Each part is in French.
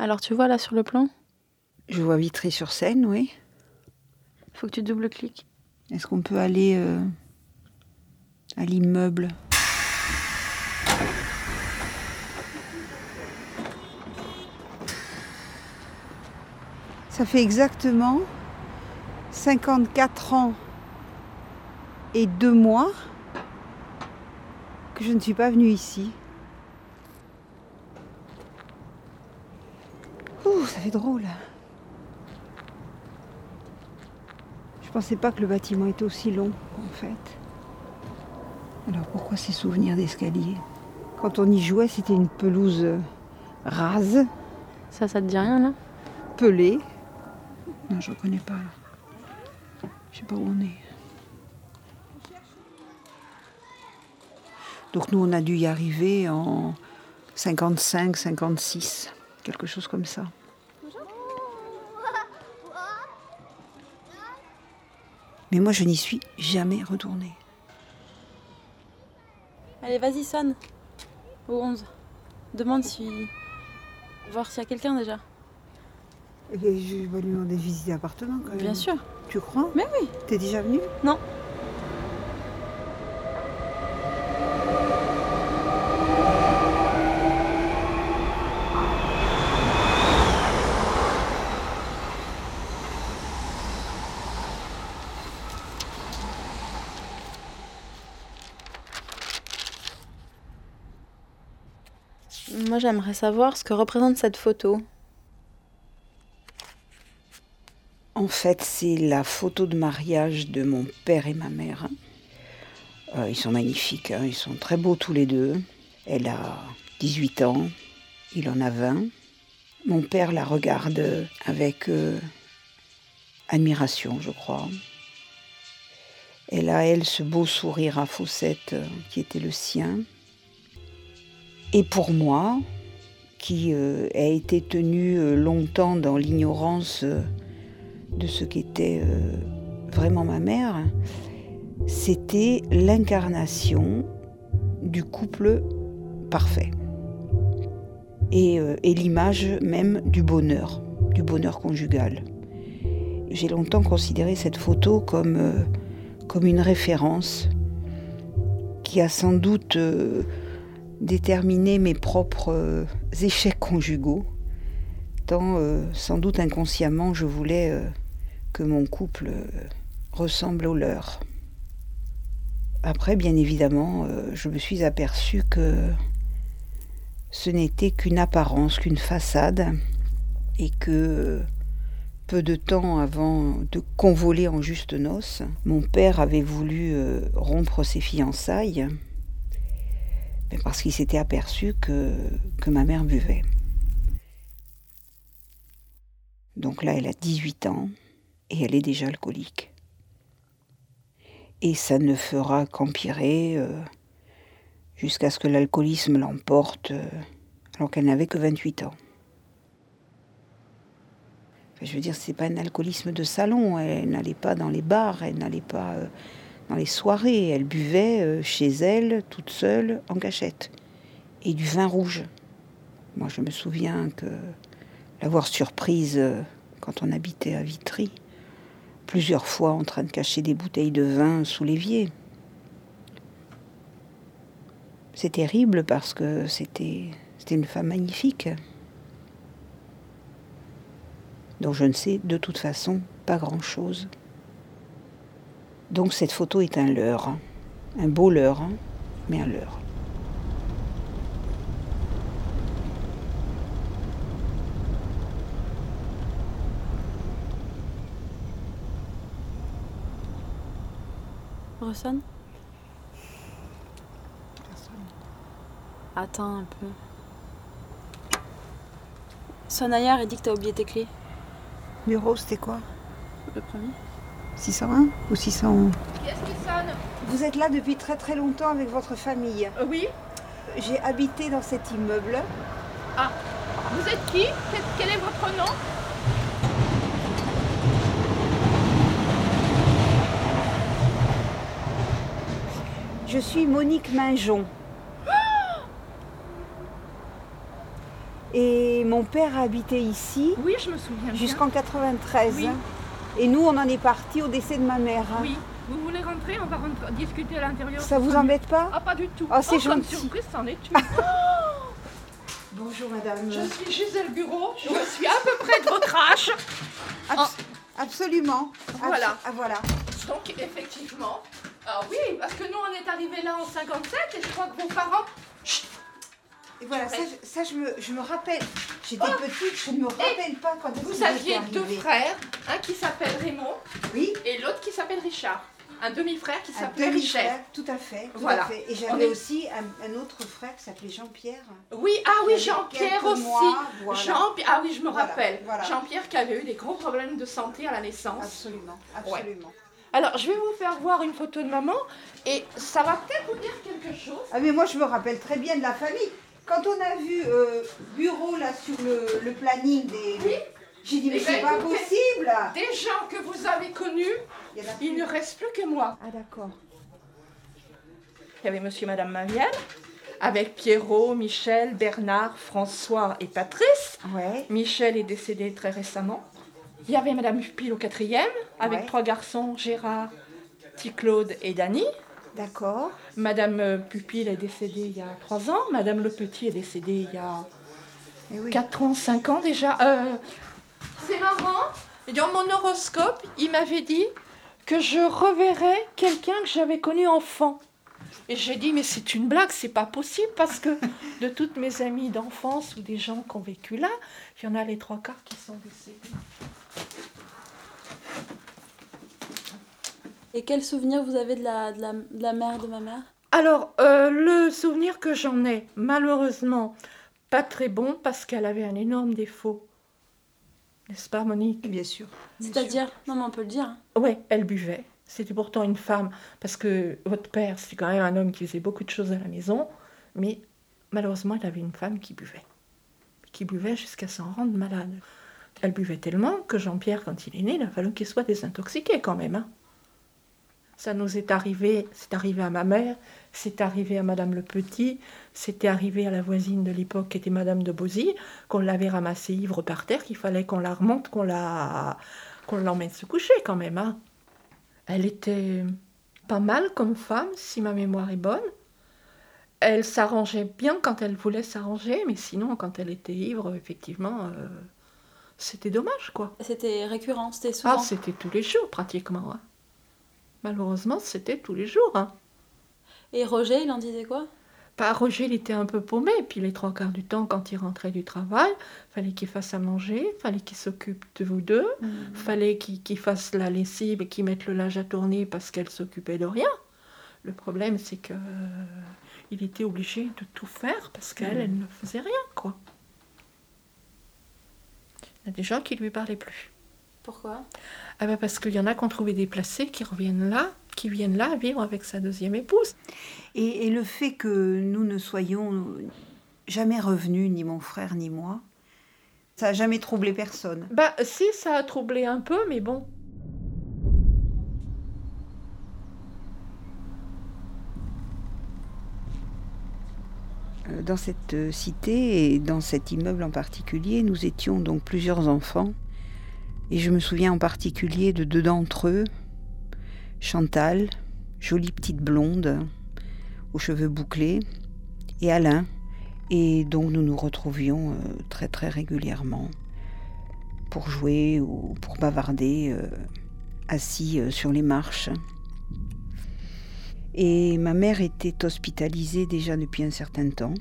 Alors tu vois là sur le plan Je vois Vitry-sur-Seine, oui. Faut que tu double-cliques. Est-ce qu'on peut aller euh, à l'immeuble? Ça fait exactement 54 ans et deux mois que je ne suis pas venue ici. Ça fait drôle. Je pensais pas que le bâtiment était aussi long, en fait. Alors pourquoi ces souvenirs d'escalier? Quand on y jouait, c'était une pelouse euh, rase, Ça, ça te dit rien là? Pelée. Non, je reconnais pas. Je sais pas où on est. Donc nous, on a dû y arriver en 55, 56, quelque chose comme ça. Mais moi, je n'y suis jamais retournée. Allez, vas-y, sonne. Au 11. Demande si. Voir s'il y a quelqu'un déjà. Et je vais lui demander de visiter l'appartement quand même. Bien sûr. Tu crois? Mais oui. T'es déjà venu Non. J'aimerais savoir ce que représente cette photo. En fait, c'est la photo de mariage de mon père et ma mère. Euh, ils sont magnifiques, hein, ils sont très beaux tous les deux. Elle a 18 ans, il en a 20. Mon père la regarde avec euh, admiration, je crois. Elle a, elle, ce beau sourire à faussette euh, qui était le sien. Et pour moi, qui euh, a été tenue euh, longtemps dans l'ignorance euh, de ce qu'était vraiment ma mère, c'était l'incarnation du couple parfait. Et, l'image même du bonheur, du bonheur conjugal. J'ai longtemps considéré cette photo comme une référence qui a sans doute déterminé mes propres euh, échecs conjugaux, tant euh, sans doute inconsciemment je voulais euh, que mon couple ressemble au leur. Après, bien évidemment, je me suis aperçue que ce n'était qu'une apparence, qu'une façade, et que peu de temps avant de convoler en juste noces, mon père avait voulu rompre ses fiançailles, parce qu'il s'était aperçu que, ma mère buvait. Donc là, elle a 18 ans et elle est déjà alcoolique. Et ça ne fera qu'empirer euh, jusqu'à ce que l'alcoolisme l'emporte euh, alors qu'elle n'avait que 28 ans. Je veux dire, c'est pas un alcoolisme de salon. Elle n'allait pas dans les bars, elle n'allait pas euh, dans les soirées. Elle buvait euh, chez elle, toute seule, en cachette. Et du vin rouge. Moi, je me souviens que l'avoir surprise euh, quand on habitait à Vitry, plusieurs fois en train de cacher des bouteilles de vin sous l'évier. C'est terrible parce que c'était c'était une femme magnifique dont je ne sais de toute façon pas grand-chose. Donc cette photo est un leurre, hein. un beau leurre, hein, mais un leurre. Ressonne Attends un peu. Sonne ailleurs et dis que t'as oublié tes clés. Numéro, c'était quoi? Le premier 601 ou 611 Qu'est-ce qui sonne Vous êtes là depuis très très longtemps avec votre famille. Euh, Oui J'ai habité dans cet immeuble. Vous êtes qui? Quel, est votre nom? Je suis Monique Minjon. Et mon père habitait ici Oui, je me souviens. jusqu'en 93. Oui. Et nous, on en est parti au décès de ma mère. hein. Oui. Vous voulez rentrer? On va rentrer- discuter à l'intérieur. Ça vous embête pas? Ah, pas du tout. Ah, c'est Oh, comme gentil. surprise, c'en est une. Bonjour madame. Je suis Gisèle Bureau. Je suis à peu près de votre âge. Abs- Absolument. Abs- Voilà. Ah, voilà. Donc, effectivement. Ah oui, parce que nous, on est arrivés là en 57 et je crois que vos parents. Chut Et voilà, ça, je- ça, je, me, je me rappelle. J'étais petite, je ne me rappelle pas quand Vous aviez deux frères, un qui s'appelle Raymond Oui, et l'autre qui s'appelle Richard. Un demi-frère qui un s'appelait Richard. tout à fait. tout Voilà. à fait. Et j'avais est- aussi un, un autre frère qui s'appelait Jean-Pierre. Oui, ah oui, Jean-Pierre aussi. voilà. Jean, ah oui, je me rappelle. voilà. Jean-Pierre qui avait eu des gros problèmes de santé à la naissance. Absolument, absolument. Alors, je vais vous faire voir une photo de maman et ça va peut-être vous dire quelque chose. Ah mais moi je me rappelle très bien de la famille. Quand on a vu euh, bureau là sur le, le planning des... Oui. J'ai dit mais Eh c'est ben, pas possible Des gens que vous avez connus, Il ne reste plus que moi. Ah d'accord. Il y avait monsieur et madame Marielle, avec Pierrot, Michel, Bernard, François et Patrice. Ouais. Michel est décédé très récemment. Il y avait madame Pupille au quatrième, avec Ouais. trois garçons, Gérard, Petit Claude et Dany. D'accord. Madame euh, Pupille est décédée il y a trois ans. Madame Le Petit est décédée il y a Eh oui. 4 ans, 5 ans déjà. Euh, c'est marrant. Dans mon horoscope, il m'avait dit que je reverrais quelqu'un que j'avais connu enfant. Et j'ai dit, mais c'est une blague, c'est pas possible parce que de toutes mes amies d'enfance ou des gens qui ont vécu là, il y en a les trois quarts qui sont décédés. Et quel souvenir vous avez de la, de la, de la mère de ma mère? Alors, euh, le souvenir que j'en ai, malheureusement, pas très bon parce qu'elle avait un énorme défaut. N'est-ce pas, Monique? Bien sûr. C'est-à-dire Non, mais on peut le dire. hein. Ouais, elle buvait. C'était pourtant une femme, parce que votre père, c'était quand même un homme qui faisait beaucoup de choses à la maison, mais malheureusement, il avait une femme qui buvait. Qui buvait jusqu'à s'en rendre malade. Elle buvait tellement que Jean-Pierre, quand il est né, il a fallu qu'il soit désintoxiqué quand même. hein. Ça nous est arrivé, c'est arrivé à ma mère, c'est arrivé à Madame Le Petit, c'était arrivé à la voisine de l'époque qui était Madame de Bosy, qu'on l'avait ramassée ivre par terre, qu'il fallait qu'on la remonte, qu'on la, qu'on l'emmène se coucher quand même. hein. Elle était pas mal comme femme, si ma mémoire est bonne. Elle s'arrangeait bien quand elle voulait s'arranger, mais sinon, quand elle était ivre, effectivement, euh, c'était dommage, quoi. C'était récurrent, c'était souvent. Ah, c'était tous les jours, pratiquement. hein. Malheureusement, c'était tous les jours. Hein. Et Roger, il en disait quoi? Pas Roger, il était un peu paumé, puis les trois quarts du temps, quand il rentrait du travail, fallait qu'il fasse à manger, fallait qu'il s'occupe de vous deux, fallait qu'il fasse la lessive et qu'il mette le linge à tourner parce qu'elle s'occupait de rien. Le problème, c'est que euh, il était obligé de tout faire parce qu'elle, elle ne faisait rien, quoi. Il y a des gens qui lui parlaient plus. Pourquoi? Ah ben parce qu'il y en a qui ont trouvé déplacés, qui reviennent là, qui viennent là vivre avec sa deuxième épouse. Et, et le fait que nous ne soyons jamais revenus, ni mon frère ni moi, ça n'a jamais troublé personne. Bah si, ça a troublé un peu, mais bon. Euh, Dans cette euh, cité et dans cet immeuble en particulier, nous étions donc plusieurs enfants. Et je me souviens en particulier de deux d'entre eux, Chantal, jolie petite blonde, aux cheveux bouclés, et Alain. Et donc nous nous retrouvions euh, très très régulièrement pour jouer ou pour bavarder, euh, assis euh, sur les marches. Et ma mère était hospitalisée déjà depuis un certain temps.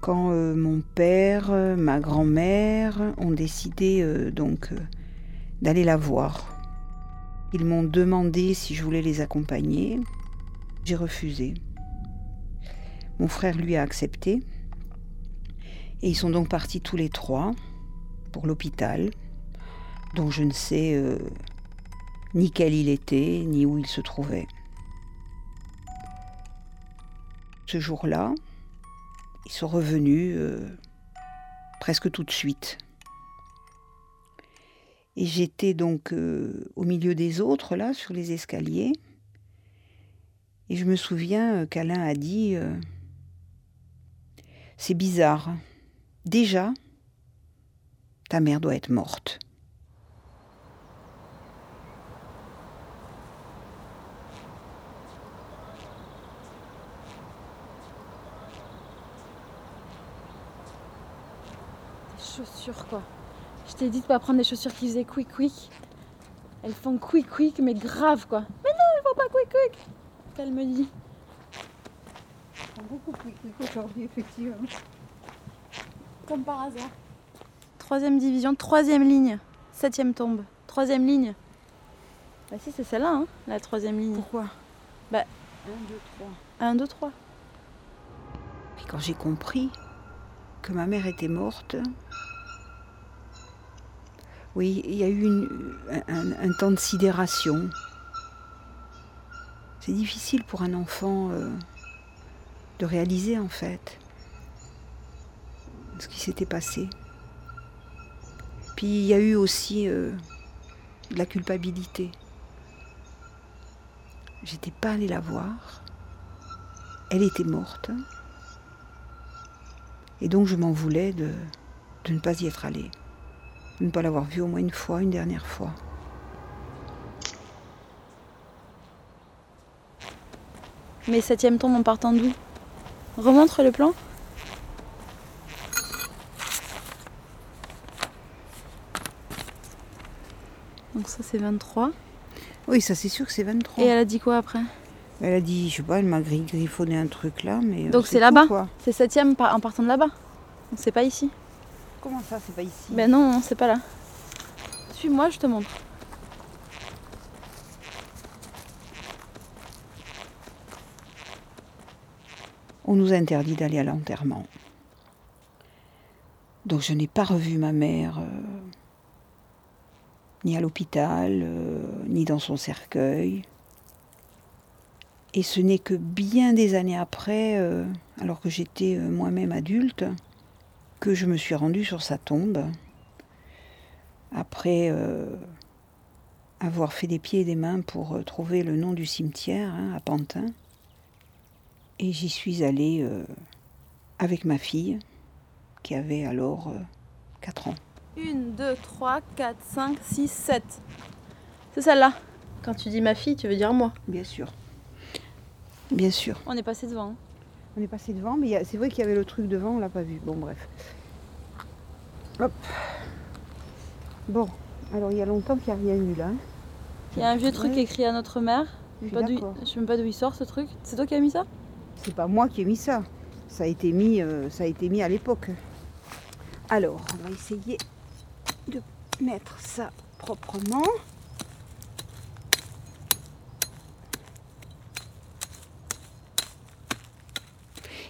Quand euh, mon père, euh, ma grand-mère ont décidé euh, donc d'aller la voir. Ils m'ont demandé si je voulais les accompagner. J'ai refusé. Mon frère lui a accepté. Et ils sont donc partis tous les trois pour l'hôpital, dont je ne sais ni quel il était, ni où il se trouvait. Ce jour-là, ils sont revenus euh, presque tout de suite. Et j'étais donc euh, au milieu des autres, là, sur les escaliers. Et je me souviens euh, qu'Alain a dit C'est bizarre. déjà, ta mère doit être morte. Chaussures quoi. Je t'ai dit de pas prendre des chaussures qui faisaient quick quick. Elles font quick quick mais grave quoi. Mais non, elles font pas quick quick. Elle me dit. Beaucoup plus aujourd'hui, effectivement. Comme par hasard. Troisième division, troisième ligne, septième tombe, troisième ligne. Bah si c'est celle-là, hein, la troisième ligne. Pourquoi? Bah 1, 2, 3. 1, 2, 3. Puis quand j'ai compris que ma mère était morte, oui, il y a eu un temps de sidération. C'est difficile pour un enfant euh, de réaliser en fait ce qui s'était passé. Puis il y a eu aussi euh, de la culpabilité. J'étais pas allée la voir. Elle était morte. Et donc je m'en voulais de, de ne pas y être allée. Ne pas l'avoir vue au moins une fois, une dernière fois. Mais septième tombe en partant d'où? Remontre le plan. Donc ça c'est 23. Oui, ça c'est sûr que c'est 23. Et elle a dit quoi après? Elle a dit, je sais pas, elle m'a gri- griffonné un truc là, mais. euh, Donc c'est là-bas. C'est septième en partant de là-bas. Donc c'est pas ici. Comment ça, c'est pas ici Ben non, c'est pas là. Suis-moi, je te montre. On nous a interdit d'aller à l'enterrement. Donc je n'ai pas revu ma mère, euh, ni à l'hôpital, euh, ni dans son cercueil. Et ce n'est que bien des années après, euh, alors que j'étais moi-même adulte, que je me suis rendue sur sa tombe. Après euh, avoir fait des pieds et des mains pour euh, trouver le nom du cimetière hein, à Pantin. Et j'y suis allée euh, avec ma fille, qui avait alors 4 ans. 1, 2, 3, 4, 5, 6, 7. C'est celle-là. Quand tu dis ma fille, tu veux dire moi. Bien sûr. Bien sûr. On est passé devant. hein. On est passé devant, mais c'est vrai qu'il y avait le truc devant, on l'a pas vu. Bon, bref. Hop. Bon, alors il y a longtemps qu'il n'y a rien eu là. Il y a un vieux truc Ouais. écrit à notre mère. Je Je sais même pas d'où il sort ce truc. C'est toi qui as mis ça? C'est pas moi qui ai mis ça. Ça a été mis, euh, ça a été mis à l'époque. Alors, on va essayer de mettre ça proprement.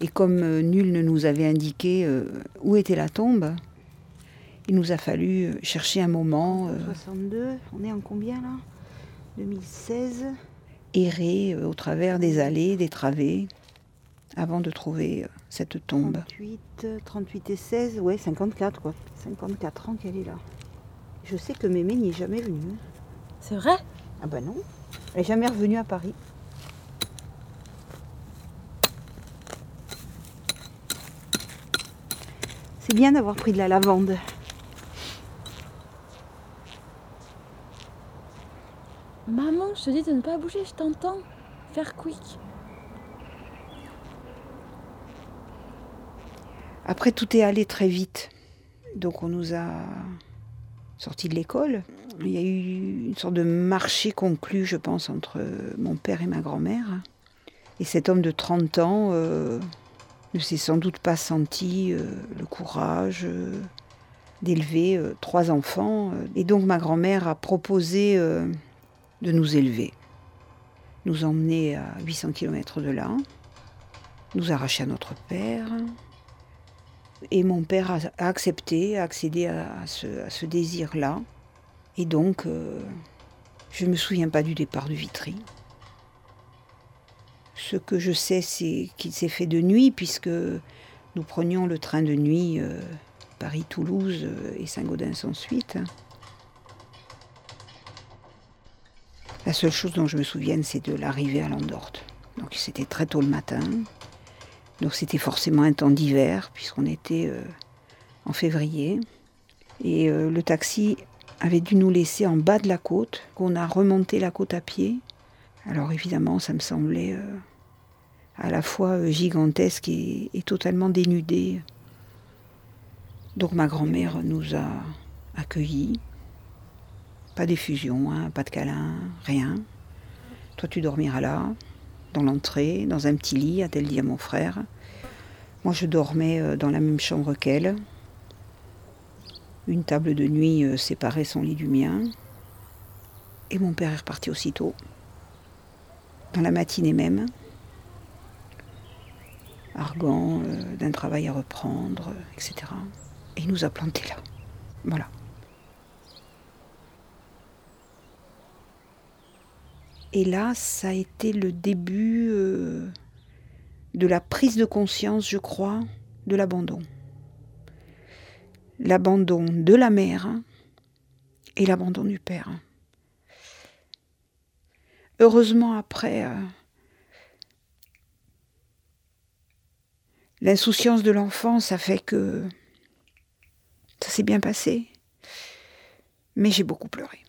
Et comme euh, nul ne nous avait indiqué euh, où était la tombe, il nous a fallu euh, chercher un moment. euh, 62, on est en combien là? 2016 Errer euh, au travers des allées, des travées, avant de trouver euh, cette tombe. 38, 38 et 16, ouais, 54 quoi. 54 ans qu'elle est là. Je sais que Mémé n'y est jamais venue. C'est vrai? Ah bah non, elle n'est jamais revenue à Paris. C'est bien d'avoir pris de la lavande. Maman, je te dis de ne pas bouger, je t'entends. Faire quick. Après, tout est allé très vite. Donc, on nous a sortis de l'école. Il y a eu une sorte de marché conclu, je pense, entre mon père et ma grand-mère. Et cet homme de 30 ans euh, ne s'est sans doute pas senti euh, le courage euh, d'élever euh, trois enfants. Et donc, ma grand-mère a proposé de nous élever. Nous emmener à 800 km de là, nous arracher à notre père, et mon père a, accepté, a accédé à, ce, désir-là. Et donc, je ne me souviens pas du départ de Vitry. Ce que je sais, c'est qu'il s'est fait de nuit, puisque nous prenions le train de nuit euh, Paris-Toulouse euh, et Saint-Gaudens ensuite. La seule chose dont je me souvienne, c'est de l'arrivée à Landorte. Donc c'était très tôt le matin. Donc c'était forcément un temps d'hiver, puisqu'on était euh, en février. Et le taxi avait dû nous laisser en bas de la côte, qu'on a remonté la côte à pied. Alors évidemment, ça me semblait à la fois euh, gigantesque et, totalement dénudé. Donc ma grand-mère nous a accueillis. Pas d'effusion, hein, pas de câlin, rien. Toi, tu dormiras là, dans l'entrée, dans un petit lit, a-t-elle dit à mon frère. Moi, je dormais dans la même chambre qu'elle, une table de nuit euh, séparait son lit du mien. Et mon père est reparti aussitôt. Dans la matinée même. Euh, d'un travail à reprendre, etc. Et il nous a plantés là. Voilà. Et là, ça a été le début euh, de la prise de conscience, je crois, de l'abandon l'abandon de la mère et l'abandon du père. Heureusement après, euh, l'insouciance de l'enfant, ça fait que ça s'est bien passé, mais j'ai beaucoup pleuré.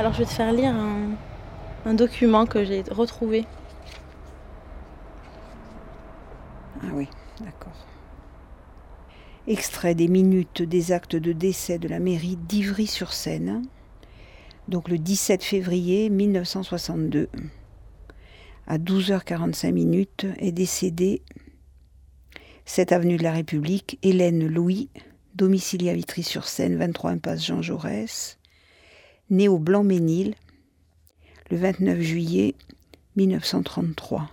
Alors je vais te faire lire un, document que j'ai retrouvé. Ah oui, d'accord. Extrait des minutes des actes de décès de la mairie d'Ivry-sur-Seine, donc le 17 février 1962. À 12h45 minutes est décédée 7 avenue de la République, Hélène Louis, domiciliée à Vitry-sur-Seine, 23 impasse Jean Jaurès, née au Blanc-Ménil le 29 juillet 1933.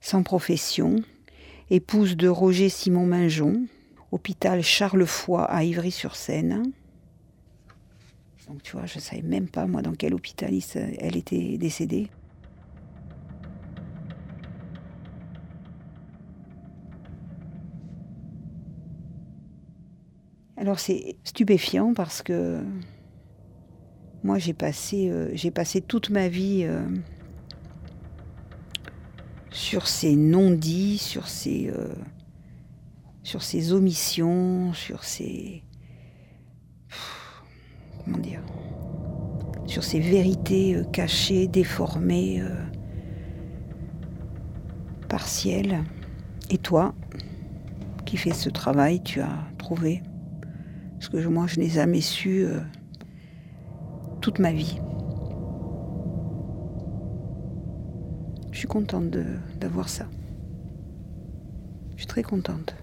Sans profession, épouse de Roger Simon Minjon, hôpital Charles Foy à Ivry-sur-Seine. Donc tu vois, je ne savais même pas moi dans quel hôpital elle était décédée. Alors c'est stupéfiant parce que moi, j'ai passé, euh, j'ai passé toute ma vie euh, sur ces non-dits, sur ces, euh, sur omissions, sur ces, comment dire, sur ces vérités cachées, déformées, partielles. Et toi, qui fais ce travail, tu as trouvé, parce que moi, je n'ai jamais su toute ma vie. Je suis contente d'avoir ça. Je suis très contente.